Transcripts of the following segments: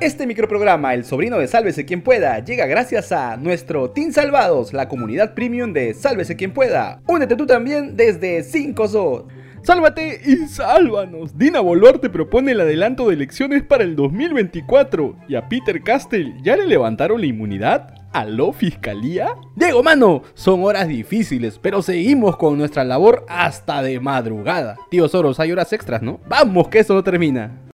Este microprograma, El sobrino de Sálvese quien pueda, llega gracias a nuestro Team Salvados, la comunidad premium de Sálvese quien pueda. Únete tú también desde 5 SO. Sálvate y sálvanos. Dina Boluarte propone el adelanto de elecciones para el 2024. ¿Y a Peter Castell ya le levantaron la inmunidad? ¿Aló, fiscalía? Diego, mano, son horas difíciles, pero seguimos con nuestra labor hasta de madrugada. Tío Soros, hay horas extras, ¿no? Vamos, que eso no termina.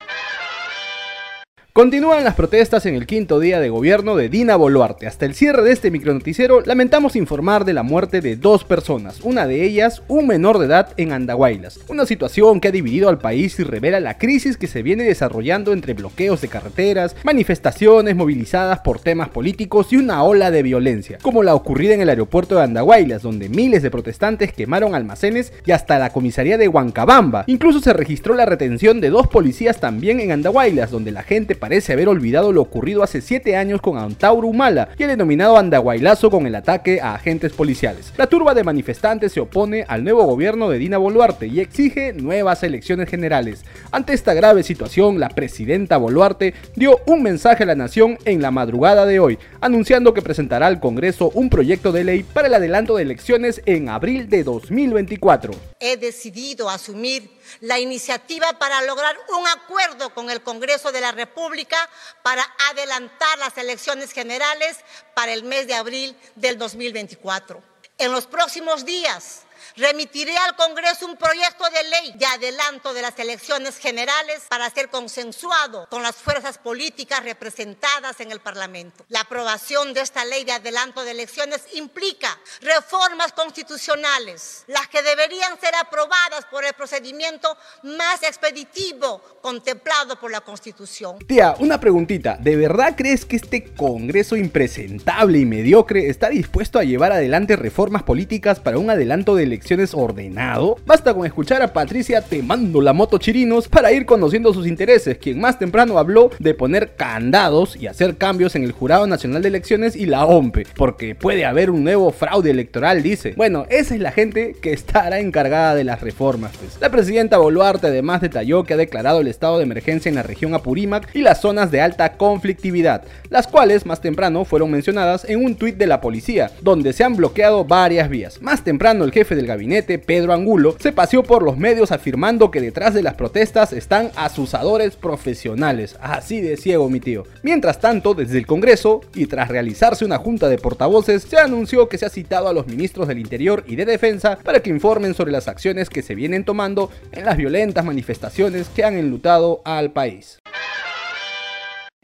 Continúan las protestas en el quinto día de gobierno de Dina Boluarte. Hasta el cierre de este micronoticiero, lamentamos informar de la muerte de dos personas, una de ellas un menor de edad en Andahuaylas. Una situación que ha dividido al país y revela la crisis que se viene desarrollando entre bloqueos de carreteras, manifestaciones movilizadas por temas políticos y una ola de violencia, como la ocurrida en el aeropuerto de Andahuaylas, donde miles de protestantes quemaron almacenes y hasta la comisaría de Huancabamba. Incluso se registró la retención de dos policías también en Andahuaylas, donde la gente parece haber olvidado lo ocurrido hace 7 años con Antauro Humala y el denominado Andahuaylazo con el ataque a agentes policiales. La turba de manifestantes se opone al nuevo gobierno de Dina Boluarte y exige nuevas elecciones generales. Ante esta grave situación, la presidenta Boluarte dio un mensaje a la nación en la madrugada de hoy, anunciando que presentará al Congreso un proyecto de ley para el adelanto de elecciones en abril de 2024. He decidido asumir la iniciativa para lograr un acuerdo con el Congreso de la República para adelantar las elecciones generales para el mes de abril del 2024. En los próximos días remitiré al Congreso un proyecto de ley de adelanto de las elecciones generales para ser consensuado con las fuerzas políticas representadas en el Parlamento. La aprobación de esta ley de adelanto de elecciones implica reformas constitucionales, las que deberían ser aprobadas por el procedimiento más expeditivo contemplado por la Constitución. Tía, una preguntita, ¿de verdad crees que este Congreso impresentable y mediocre está dispuesto a llevar adelante reformas políticas para un adelanto de elecciones ordenado? Basta con escuchar a Patricia temando la moto chirinos para ir conociendo sus intereses, quien más temprano habló de poner candados y hacer cambios en el Jurado Nacional de Elecciones y la OMPE, porque puede haber un nuevo fraude electoral, dice. Bueno, esa es la gente que estará encargada de las reformas. Pues. La presidenta Boluarte además detalló que ha declarado el estado de emergencia en la región Apurímac y las zonas de alta conflictividad, las cuales más temprano fueron mencionadas en un tuit de la policía, donde se han bloqueado varias vías. Más temprano el jefe del gabinete, Pedro Angulo, se paseó por los medios afirmando que detrás de las protestas están asusadores profesionales. Así de ciego mi tío. Mientras tanto, desde el Congreso, y tras realizarse una junta de portavoces, se anunció que se ha citado a los ministros del Interior y de Defensa para que informen sobre las acciones que se vienen tomando en las violentas manifestaciones que han enlutado al país.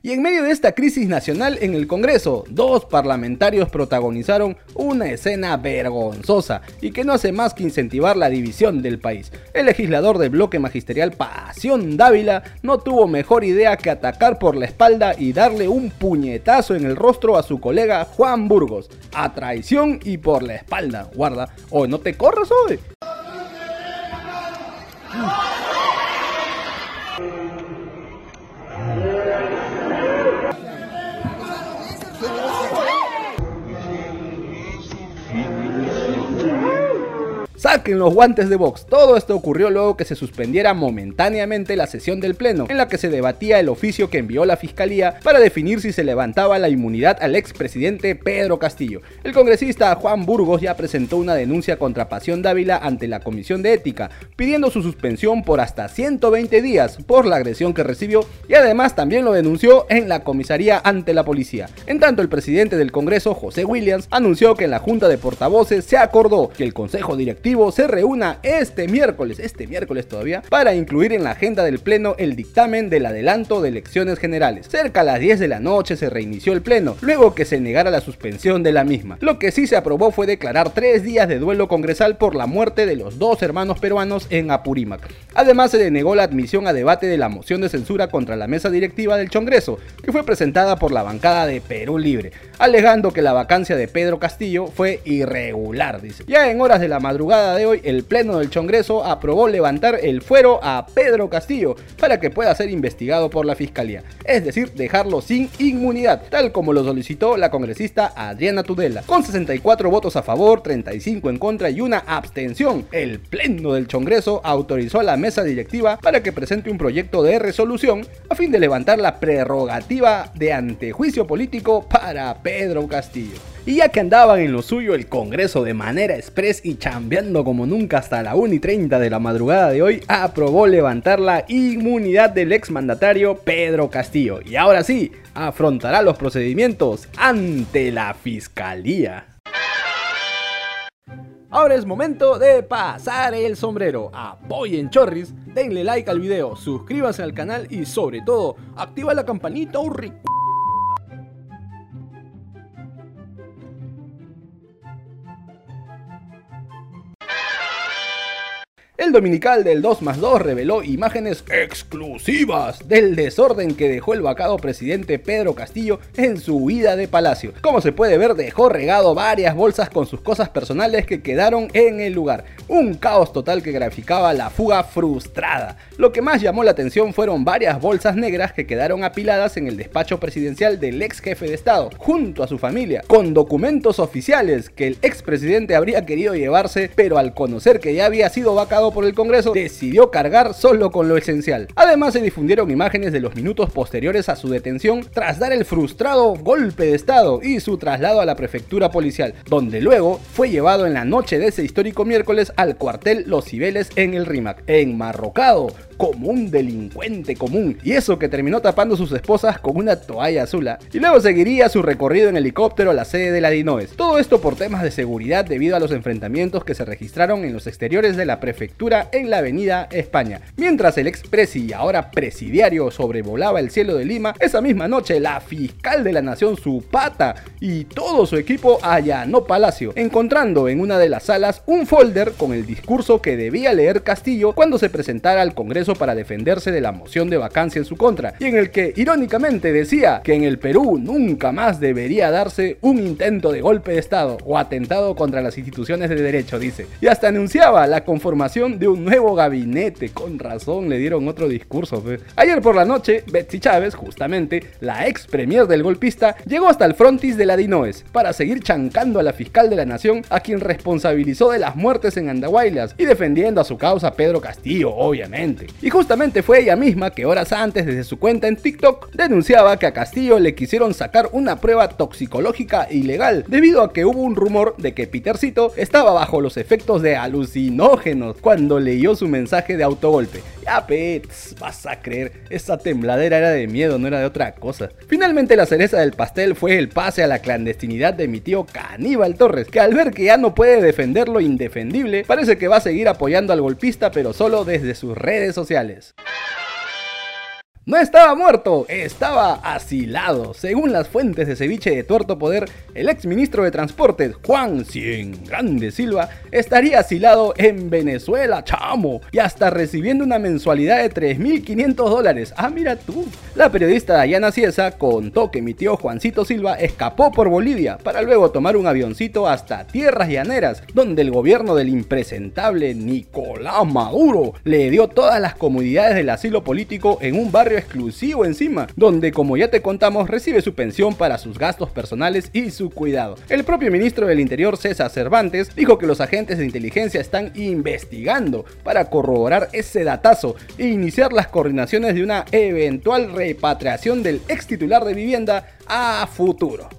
Y en medio de esta crisis nacional en el Congreso, dos parlamentarios protagonizaron una escena vergonzosa y que no hace más que incentivar la división del país. El legislador del bloque magisterial Pasión Dávila no tuvo mejor idea que atacar por la espalda y darle un puñetazo en el rostro a su colega Juan Burgos, a traición y por la espalda. Guarda, hoy no te corras hoy. Saquen los guantes de box. Todo esto ocurrió luego que se suspendiera momentáneamente la sesión del Pleno, en la que se debatía el oficio que envió la Fiscalía para definir si se levantaba la inmunidad al expresidente Pedro Castillo. El congresista Juan Burgos ya presentó una denuncia contra Pasión Dávila ante la Comisión de Ética, pidiendo su suspensión por hasta 120 días por la agresión que recibió y además también lo denunció en la comisaría ante la policía. En tanto, el presidente del Congreso, José Williams, anunció que en la Junta de Portavoces se acordó que el Consejo Directivo se reúna este miércoles, este miércoles todavía, para incluir en la agenda del Pleno el dictamen del adelanto de elecciones generales. Cerca a las 10 de la noche se reinició el Pleno, luego que se negara la suspensión de la misma. Lo que sí se aprobó fue declarar tres días de duelo congresal por la muerte de los dos hermanos peruanos en Apurímac. Además se denegó la admisión a debate de la moción de censura contra la mesa directiva del Congreso, que fue presentada por la bancada de Perú Libre, alegando que la vacancia de Pedro Castillo fue irregular, dice. Ya en horas de la madrugada de hoy, el Pleno del Congreso aprobó levantar el fuero a Pedro Castillo para que pueda ser investigado por la Fiscalía, es decir, dejarlo sin inmunidad, tal como lo solicitó la congresista Adriana Tudela. Con 64 votos a favor, 35 en contra y una abstención, el Pleno del Congreso autorizó a la mesa directiva para que presente un proyecto de resolución a fin de levantar la prerrogativa de antejuicio político para Pedro Castillo. Y ya que andaban en lo suyo el Congreso de manera express y chambeando como nunca hasta la 1 y 30 de la madrugada de hoy, aprobó levantar la inmunidad del exmandatario Pedro Castillo. Y ahora sí, afrontará los procedimientos ante la Fiscalía. Ahora es momento de pasar el sombrero. Apoyen Chorris, denle like al video, suscríbanse al canal y sobre todo, activa la campanita Urri. El dominical del 2 más 2 reveló imágenes exclusivas del desorden que dejó el vacado presidente Pedro Castillo en su huida de palacio. Como se puede ver, dejó regado varias bolsas con sus cosas personales que quedaron en el lugar. Un caos total que graficaba la fuga frustrada. Lo que más llamó la atención fueron varias bolsas negras que quedaron apiladas en el despacho presidencial del ex jefe de Estado, junto a su familia, con documentos oficiales que el expresidente habría querido llevarse, pero al conocer que ya había sido vacado por el Congreso, decidió cargar solo con lo esencial. Además se difundieron imágenes de los minutos posteriores a su detención tras dar el frustrado golpe de Estado y su traslado a la prefectura policial, donde luego fue llevado en la noche de ese histórico miércoles al cuartel Los Cibeles en el RIMAC, enmarrocado como un delincuente común, y eso que terminó tapando sus esposas con una toalla azul. Y luego seguiría su recorrido en helicóptero a la sede de la DINOES. Todo esto por temas de seguridad debido a los enfrentamientos que se registraron en los exteriores de la prefectura en la avenida España. Mientras el expresi y ahora presidiario sobrevolaba el cielo de Lima, esa misma noche la fiscal de la nación Supata y todo su equipo allanó Palacio, encontrando en una de las salas un folder con el discurso que debía leer Castillo cuando se presentara al Congreso para defenderse de la moción de vacancia en su contra, y en el que irónicamente decía que en el Perú nunca más debería darse un intento de golpe de Estado o atentado contra las instituciones de derecho, dice. Y hasta anunciaba la conformación de un nuevo gabinete, con razón le dieron otro discurso. Ayer por la noche, Betsy Chávez, justamente, la ex premier del golpista, llegó hasta el frontis de la Dinoes para seguir chancando a la fiscal de la nación, a quien responsabilizó de las muertes en Andahuaylas y defendiendo a su causa Pedro Castillo, obviamente. Y justamente fue ella misma que horas antes desde su cuenta en TikTok denunciaba que a Castillo le quisieron sacar una prueba toxicológica ilegal debido a que hubo un rumor de que Petercito estaba bajo los efectos de alucinógenos cuando leyó su mensaje de autogolpe. Pets, vas a creer, esa tembladera era de miedo, no era de otra cosa. Finalmente la cereza del pastel fue el pase a la clandestinidad de mi tío Caníbal Torres, que al ver que ya no puede defender lo indefendible, parece que va a seguir apoyando al golpista pero solo desde sus redes sociales. No estaba muerto, estaba asilado. Según las fuentes de ceviche de tuerto poder, el ex ministro de Transportes, Juan Cien Grande Silva, estaría asilado en Venezuela, chamo, y hasta recibiendo una mensualidad de 3.500 dólares. Ah, mira tú. La periodista Dayana Ciesa contó que mi tío Juancito Silva escapó por Bolivia para luego tomar un avioncito hasta tierras llaneras, donde el gobierno del impresentable Nicolás Maduro le dio todas las comodidades del asilo político en un barrio exclusivo encima, donde como ya te contamos recibe su pensión para sus gastos personales y su cuidado. El propio ministro del Interior César Cervantes dijo que los agentes de inteligencia están investigando para corroborar ese datazo e iniciar las coordinaciones de una eventual repatriación del ex titular de vivienda a futuro.